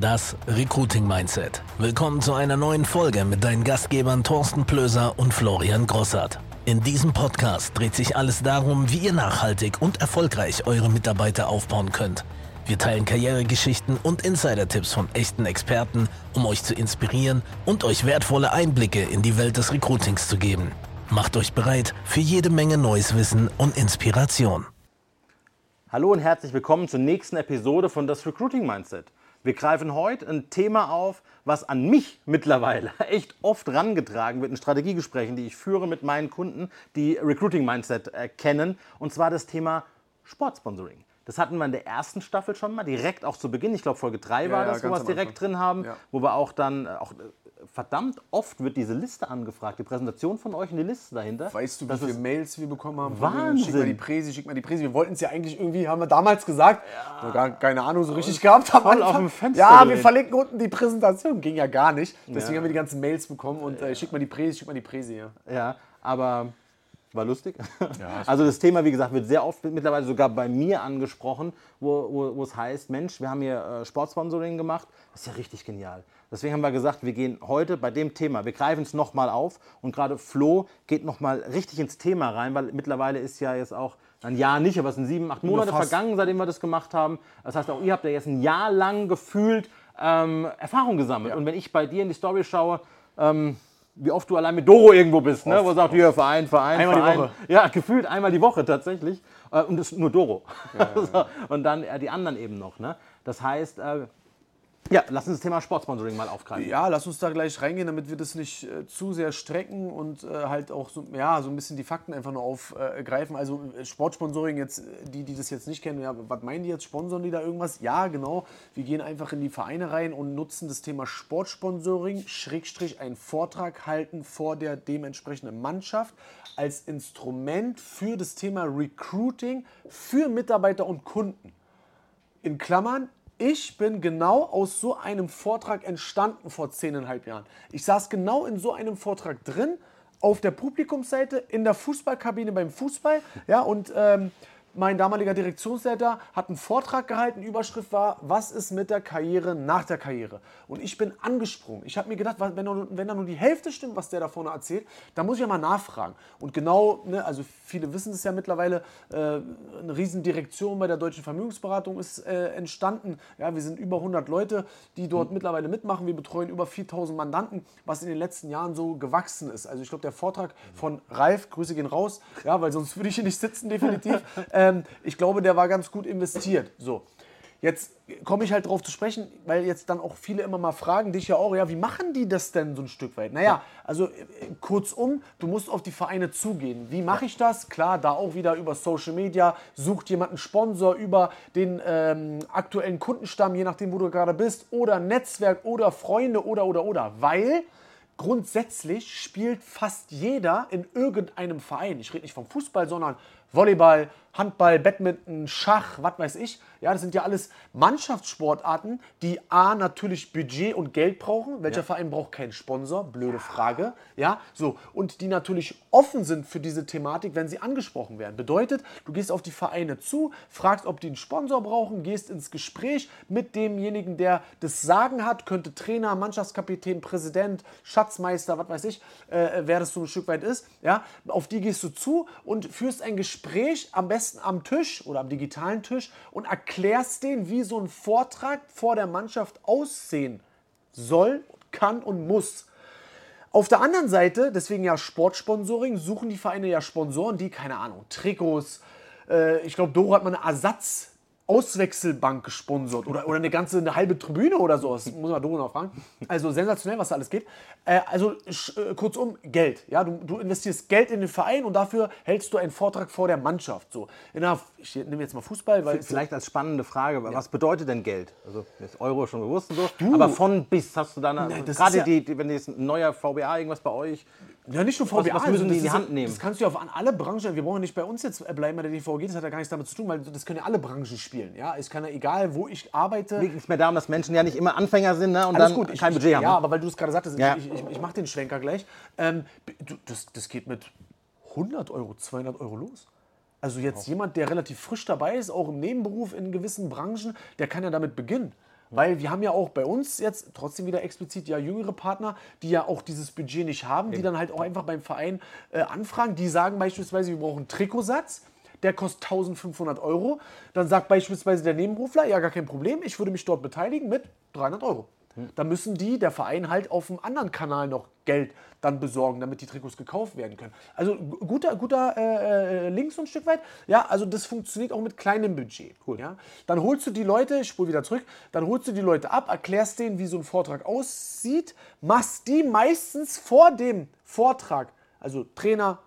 Das Recruiting Mindset. Willkommen zu einer neuen Folge mit deinen Gastgebern Thorsten Plöser und Florian Grossart. In diesem Podcast dreht sich alles darum, wie ihr nachhaltig und erfolgreich eure Mitarbeiter aufbauen könnt. Wir teilen Karrieregeschichten und Insider-Tipps von echten Experten, um euch zu inspirieren und euch wertvolle Einblicke in die Welt des Recruitings zu geben. Macht euch bereit für jede Menge neues Wissen und Inspiration. Hallo und herzlich willkommen zur nächsten Episode von das Recruiting Mindset. Wir greifen heute ein Thema auf, was an mich mittlerweile echt oft rangetragen wird in Strategiegesprächen, die ich führe mit meinen Kunden, die Recruiting Mindset äh, kennen, und zwar das Thema Sportsponsoring. Das hatten wir in der ersten Staffel schon mal, direkt auch zu Beginn. Ich glaube, Folge 3 war ja, das, wo wir es direkt drin haben, Ja. wo wir auch dann, äh, auch äh, verdammt oft wird diese Liste angefragt, die Präsentation von euch und die Liste dahinter. Weißt du, wie viele Mails wir bekommen haben? Wahnsinn. Schick mal die Präsi, schick mal die Präsi. Wir wollten es ja eigentlich irgendwie, haben wir damals gesagt, so gar keine Ahnung so richtig gehabt. Am voll auf dem Fenster Ja, wir gelehnt. verlinken unten die Präsentation. Ging ja gar nicht. Deswegen Ja. haben wir die ganzen Mails bekommen und äh, schick mal die Präsi, schick mal die Präsi. Ja. Ja, aber war lustig. also das Thema, wie gesagt, wird sehr oft mittlerweile sogar bei mir angesprochen, wo, wo, wo es heißt, Mensch, wir haben hier äh, Sportsponsoring gemacht. Das ist ja richtig genial. Deswegen haben wir gesagt, wir gehen heute bei dem Thema, wir greifen es nochmal auf und gerade Flo geht nochmal richtig ins Thema rein, weil mittlerweile ist ja jetzt auch ein Jahr nicht, aber es sind sieben, acht Monate vergangen, seitdem wir das gemacht haben. Das heißt, auch ihr habt ja jetzt ein Jahr lang gefühlt ähm, Erfahrung gesammelt. Und wenn ich bei dir in die Story schaue, ähm, wie oft du allein mit Doro irgendwo bist, ne? wo sagt, hier Verein, Verein, Einmal die Verein. Woche. Ja, gefühlt einmal die Woche tatsächlich. Äh, und das ist nur Doro. so, und dann äh, die anderen eben noch. Ne? Das heißt, äh, ja, lass uns das Thema Sportsponsoring mal aufgreifen. Ja, lass uns da gleich reingehen, damit wir das nicht äh, zu sehr strecken und äh, halt auch so, ja, so ein bisschen die Fakten einfach nur aufgreifen. also äh, Sportsponsoring, jetzt, äh, die, die das jetzt nicht kennen, ja, was meinen die jetzt? Sponsoren die da irgendwas? Ja, genau. Wir gehen einfach in die Vereine rein und nutzen das Thema Sportsponsoring, Schrägstrich einen Vortrag halten vor der dementsprechenden Mannschaft als Instrument für das Thema Recruiting für Mitarbeiter und Kunden in Klammern, ich bin genau aus so einem Vortrag entstanden vor zehneinhalb Jahren. Ich saß genau in so einem Vortrag drin, auf der Publikumsseite, in der Fußballkabine beim Fußball. Ja, und ähm, mein damaliger Direktionsleiter hat einen Vortrag gehalten. Überschrift war, was ist mit der Karriere nach der Karriere? Und ich bin angesprungen. Ich habe mir gedacht, wenn, wenn da nur die Hälfte stimmt, was der da vorne erzählt, dann muss ich ja mal nachfragen. Und genau, ne, also viele wissen es ja mittlerweile, äh, eine riesen Direktion bei der Deutschen Vermögensberatung ist äh, entstanden. Ja, wir sind über 100 Leute, die dort mittlerweile mitmachen. Wir betreuen über 4000 Mandanten, was in den letzten Jahren so gewachsen ist. Also ich glaube, der Vortrag von Ralf, Grüße gehen raus, ja, weil sonst würde ich hier nicht sitzen, definitiv. ähm, ich glaube, der war ganz gut investiert. So. Jetzt komme ich halt darauf zu sprechen, weil jetzt dann auch viele immer mal fragen, dich ja auch, ja, wie machen die das denn so ein Stück weit? Naja, also äh, kurzum, du musst auf die Vereine zugehen. Wie mache ich das? Klar, da auch wieder über Social Media, sucht jemand einen Sponsor über den ähm, aktuellen Kundenstamm, je nachdem, wo du gerade bist, oder Netzwerk oder Freunde oder oder oder. Weil grundsätzlich spielt fast jeder in irgendeinem Verein. Ich rede nicht vom Fußball, sondern Volleyball, Handball, Badminton, Schach, was weiß ich. Ja, das sind ja alles Mannschaftssportarten, die A natürlich Budget und Geld brauchen. Welcher Verein braucht keinen Sponsor? Blöde Frage. Ja, so. Und die natürlich offen sind für diese Thematik, wenn sie angesprochen werden. Bedeutet, du gehst auf die Vereine zu, fragst, ob die einen Sponsor brauchen, gehst ins Gespräch mit demjenigen, der das Sagen hat, könnte Trainer, Mannschaftskapitän, Präsident, Schatzmeister, was weiß ich, äh, wer das so ein Stück weit ist. Ja, auf die gehst du zu und führst ein Gespräch, am besten am Tisch oder am digitalen Tisch und erklärst denen, wie so ein Vortrag vor der Mannschaft aussehen soll, kann und muss. Auf der anderen Seite, deswegen ja Sportsponsoring, suchen die Vereine ja Sponsoren, die, keine Ahnung, Trikots, äh, ich glaube, Doro hat mal eine Ersatz. Auswechselbank gesponsert oder, oder eine ganze eine halbe Tribüne oder so. Das muss man Doro noch fragen. Also sensationell, was da alles geht. Äh, also äh, kurzum, Geld. Ja, du, du investierst Geld in den Verein und dafür hältst du einen Vortrag vor der Mannschaft. So. In der, ich nehme jetzt mal Fußball, weil Vielleicht als spannende Frage, was bedeutet denn Geld? Also ist Euro schon bewusst und so, aber von bis hast du da eine, Nein, das gerade ja- die, die, wenn jetzt ein neuer VBA irgendwas bei euch, Ja, nicht nur VBA. was müssen also die das in die Hand nehmen? Das kannst du ja auf an alle Branchen, wir brauchen nicht bei uns jetzt bleiben bei der DVG, das hat ja gar nichts damit zu tun, weil das können ja alle Branchen spielen. Ja, es kann ja egal, wo ich arbeite. liegt es mir darum, dass Menschen ja nicht immer Anfänger sind ne, und Alles dann gut, ich, kein ich, Budget haben. Ja, ne? aber weil du es gerade sagtest, Ja. ich, ich, ich mache den Schwenker gleich. Ähm, das, das geht mit 100 Euro, 200 Euro los. Also jetzt jemand, der relativ frisch dabei ist, auch im Nebenberuf in gewissen Branchen, der kann ja damit beginnen. Weil wir haben ja auch bei uns jetzt trotzdem wieder explizit ja jüngere Partner, die ja auch dieses Budget nicht haben, die dann halt auch einfach beim Verein äh, anfragen. Die sagen beispielsweise, wir brauchen einen Trikotsatz der kostet 1500 Euro. Dann sagt beispielsweise der Nebenberufler, ja, gar kein Problem, ich würde mich dort beteiligen mit 300 Euro. Da müssen die, der Verein, halt auf einem anderen Kanal noch Geld dann besorgen, damit die Trikots gekauft werden können. Also guter, guter äh, äh, Link so ein Stück weit. Ja, also das funktioniert auch mit kleinem Budget. Cool. Ja? Dann holst du die Leute, ich spule wieder zurück, dann holst du die Leute ab, erklärst denen, wie so ein Vortrag aussieht, machst die meistens vor dem Vortrag, also Trainer,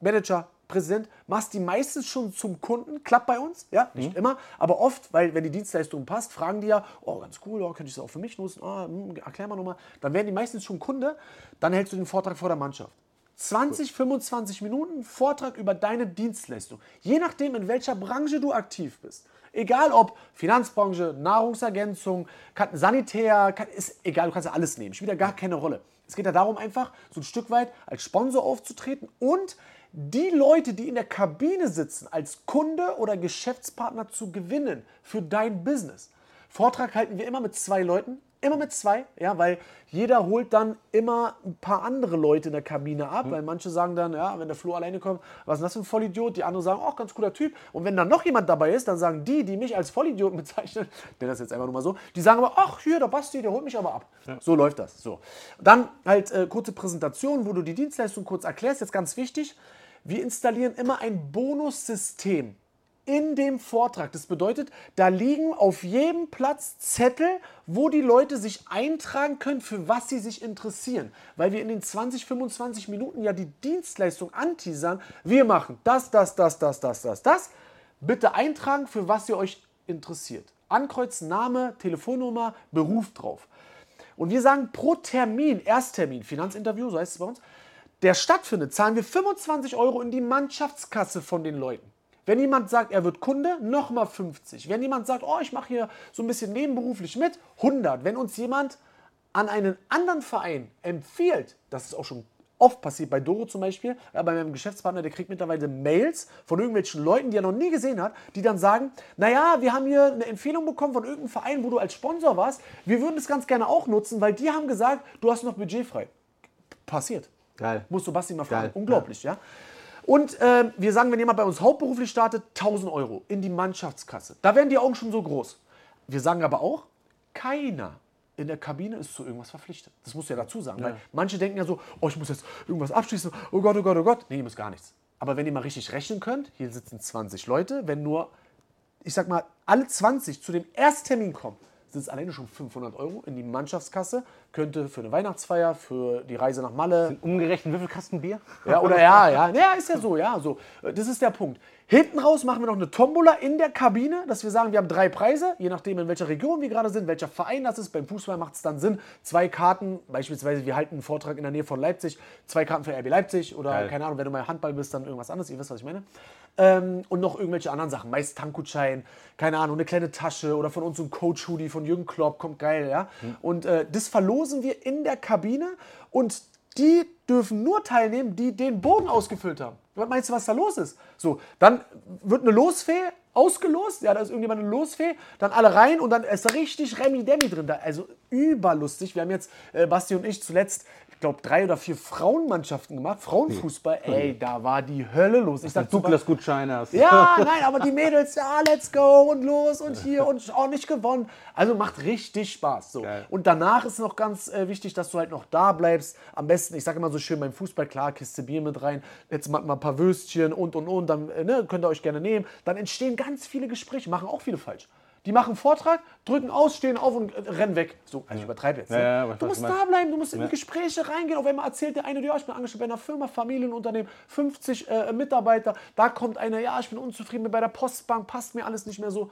Manager, Präsident, machst die meistens schon zum Kunden, klappt bei uns, ja, nicht mhm. immer, aber oft, weil wenn die Dienstleistung passt, fragen die ja, oh, ganz cool, oh, könnte ich das auch für mich nutzen, oh, hm, erklär mal nochmal, dann werden die meistens schon Kunde, dann hältst du den Vortrag vor der Mannschaft. 20, 25 Minuten Vortrag über deine Dienstleistung. Je nachdem, in welcher Branche du aktiv bist. Egal ob Finanzbranche, Nahrungsergänzung, Sanitär, ist egal, du kannst ja alles nehmen. Spielt ja gar keine Rolle. Es geht ja darum, einfach so ein Stück weit als Sponsor aufzutreten und die Leute, die in der Kabine sitzen, als Kunde oder Geschäftspartner zu gewinnen für dein Business. Vortrag halten wir immer mit zwei Leuten, immer mit zwei, ja, weil jeder holt dann immer ein paar andere Leute in der Kabine ab, mhm. weil manche sagen dann, ja, wenn der Flo alleine kommt, was ist das für ein Vollidiot? Die anderen sagen, auch oh, ganz cooler Typ. Und wenn dann noch jemand dabei ist, dann sagen die, die mich als Vollidioten bezeichnen, denn das ist jetzt einfach nur mal so, die sagen aber, ach, hier, der Basti, der holt mich aber ab. Ja. So läuft das. So. Dann halt äh, kurze Präsentation, wo du die Dienstleistung kurz erklärst, jetzt ganz wichtig, wir installieren immer ein Bonussystem in dem Vortrag. Das bedeutet, da liegen auf jedem Platz Zettel, wo die Leute sich eintragen können, für was sie sich interessieren. Weil wir in den 20, 25 Minuten ja die Dienstleistung anteasern. Wir machen das, das, das, das, das, das, das. Bitte eintragen, für was ihr euch interessiert. Ankreuzen, Name, Telefonnummer, Beruf drauf. Und wir sagen pro Termin, Ersttermin, Finanzinterview, so heißt es bei uns, der stattfindet, zahlen wir 25 Euro in die Mannschaftskasse von den Leuten. Wenn jemand sagt, er wird Kunde, nochmal 50. Wenn jemand sagt, oh, ich mache hier so ein bisschen nebenberuflich mit, 100. Wenn uns jemand an einen anderen Verein empfiehlt, das ist auch schon oft passiert, bei Doro zum Beispiel, äh, bei meinem Geschäftspartner, der kriegt mittlerweile Mails von irgendwelchen Leuten, die er noch nie gesehen hat, die dann sagen, naja, wir haben hier eine Empfehlung bekommen von irgendeinem Verein, wo du als Sponsor warst, wir würden das ganz gerne auch nutzen, weil die haben gesagt, du hast noch Budget frei. Passiert. Geil. Musst du Basti mal fragen. Geil. Unglaublich, ja. ja? Und äh, wir sagen, wenn jemand bei uns hauptberuflich startet, 1000 Euro in die Mannschaftskasse. Da werden die Augen schon so groß. Wir sagen aber auch, keiner in der Kabine ist zu irgendwas verpflichtet. Das musst du ja dazu sagen. Ja. Weil manche denken ja so, oh, ich muss jetzt irgendwas abschließen. Oh Gott, oh Gott, oh Gott. Nee, ihr müsst gar nichts. Aber wenn ihr mal richtig rechnen könnt, hier sitzen 20 Leute, wenn nur, ich sag mal, alle 20 zu dem Ersttermin kommen, sind es alleine schon 500 Euro in die Mannschaftskasse. Könnte für eine Weihnachtsfeier, für die Reise nach Malle. Sind umgerechnet wie viel Kasten Bier? Ja, oder ja, ja. Ja, ist ja so, ja. So. Das ist der Punkt. Hinten raus machen wir noch eine Tombola in der Kabine, dass wir sagen, wir haben drei Preise, je nachdem, in welcher Region wir gerade sind, welcher Verein das ist. Beim Fußball macht es dann Sinn, zwei Karten, beispielsweise, wir halten einen Vortrag in der Nähe von Leipzig, zwei Karten für RB Leipzig oder Geil. keine Ahnung, wenn du mal Handball bist, dann irgendwas anderes, ihr wisst, was ich meine. Ähm, und noch irgendwelche anderen Sachen, meist Tankgutschein, keine Ahnung, eine kleine Tasche oder von uns ein Coach-Hoodie von Jürgen Klopp, kommt geil, ja. Mhm. Und äh, das verlosen wir in der Kabine und die dürfen nur teilnehmen, die den Bogen ausgefüllt haben. Was meinst du, was da los ist? So, dann wird eine Losfee ausgelost, ja, da ist irgendjemand eine Losfee, dann alle rein und dann ist richtig Remi-Demi drin. Da, also überlustig. Wir haben jetzt, äh, Basti und ich, zuletzt glaube, drei oder vier Frauenmannschaften gemacht. Frauenfußball, ey, da war die Hölle los. Ich sag, Douglas Gutschein hast. Ja, nein, aber die Mädels, ja, let's go und los und hier und auch nicht gewonnen. Also macht richtig Spaß. So. Und danach ist noch ganz äh, wichtig, dass du halt noch da bleibst. Am besten, ich sage immer so schön beim Fußball, klar, Kiste Bier mit rein, jetzt mal, mal ein paar Würstchen und und und, dann äh, ne, könnt ihr euch gerne nehmen. Dann entstehen ganz viele Gespräche, machen auch viele falsch. Die machen einen Vortrag, drücken aus, stehen auf und rennen weg. So, also ich übertreibe jetzt. Ne? Ja, ja, du musst da bleiben, du musst in Gespräche reingehen. Auf einmal erzählt der eine, ja, ich bin angestellt bei einer Firma, Familienunternehmen, 50 äh, Mitarbeiter. Da kommt einer, ja, ich bin unzufrieden bei der Postbank, passt mir alles nicht mehr so.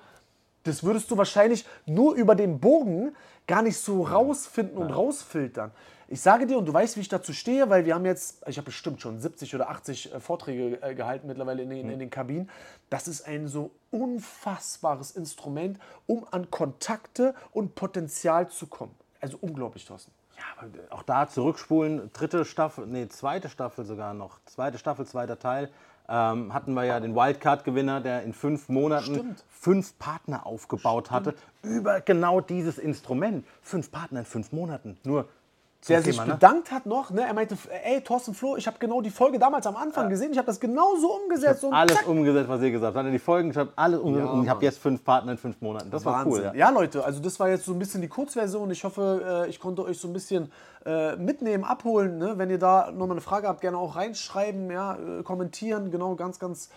Das würdest du wahrscheinlich nur über den Bogen gar nicht so rausfinden und rausfiltern. Ich sage dir, und du weißt, wie ich dazu stehe, weil wir haben jetzt, ich habe bestimmt schon 70 oder 80 äh, Vorträge äh, gehalten mittlerweile in den, in den Kabinen. Das ist ein so unfassbares Instrument, um an Kontakte und Potenzial zu kommen. Also unglaublich, Thorsten. Ja, aber auch da zurückspulen, dritte Staffel, nee, zweite Staffel sogar noch, zweite Staffel, zweiter Teil. ähm, hatten wir ja den Wildcard-Gewinner, der in fünf Monaten Stimmt. fünf Partner aufgebaut hatte über genau dieses Instrument. Fünf Partner in fünf Monaten. Nur der sich Thema, ne? bedankt hat noch. Ne? Er meinte, ey, Thorsten Flo, ich habe genau die Folge damals am Anfang gesehen. Ich habe das genau so umgesetzt. und Alles zack. umgesetzt, was ihr gesagt habt. Die Folgen geschafft, alles umgesetzt Ja, und ich habe jetzt fünf Partner in fünf Monaten. Das war cool. Wahnsinn. Ja. Ja. Leute, also das war jetzt so ein bisschen die Kurzversion. Ich hoffe, äh, ich konnte euch so ein bisschen äh, mitnehmen, abholen. Ne? Wenn ihr da nochmal eine Frage habt, gerne auch reinschreiben, ja, äh, kommentieren. Genau, ganz, ganz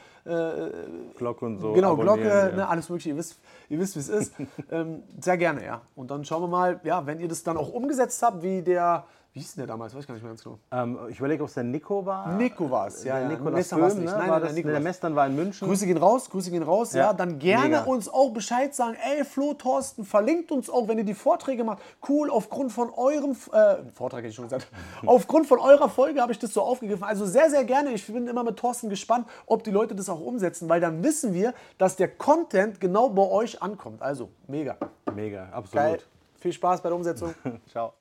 Glocke und so. genau, Glocke, ja. ne, alles mögliche. Ihr wisst, ihr wisst wie es ist. ähm, sehr gerne, ja. Und dann schauen wir mal, ja, wenn ihr das dann auch umgesetzt habt, wie der, wie hieß denn der damals? Weiß ich gar nicht mehr ganz genau. Ähm, ich überlege, ob es der Nico war. Nico war es, ja, Der ja. Nikolas Böhm, nicht. ne? Nein, war nein, das, der Nico der. Messern war in München. Grüße gehen raus, Grüße gehen raus. Ja, Ja, dann gerne mega. uns auch Bescheid sagen. Ey, Flo, Thorsten, verlinkt uns auch, wenn ihr die Vorträge macht. Cool, aufgrund von eurem äh, Vortrag hätte ich schon gesagt. aufgrund von eurer Folge habe ich das so aufgegriffen. Also sehr, sehr gerne. Ich bin immer mit Thorsten gespannt, ob die Leute das auch umsetzen, weil dann wissen wir, dass der Content genau bei euch ankommt. Also mega. Mega, absolut. Geil. Viel Spaß bei der Umsetzung. Ciao.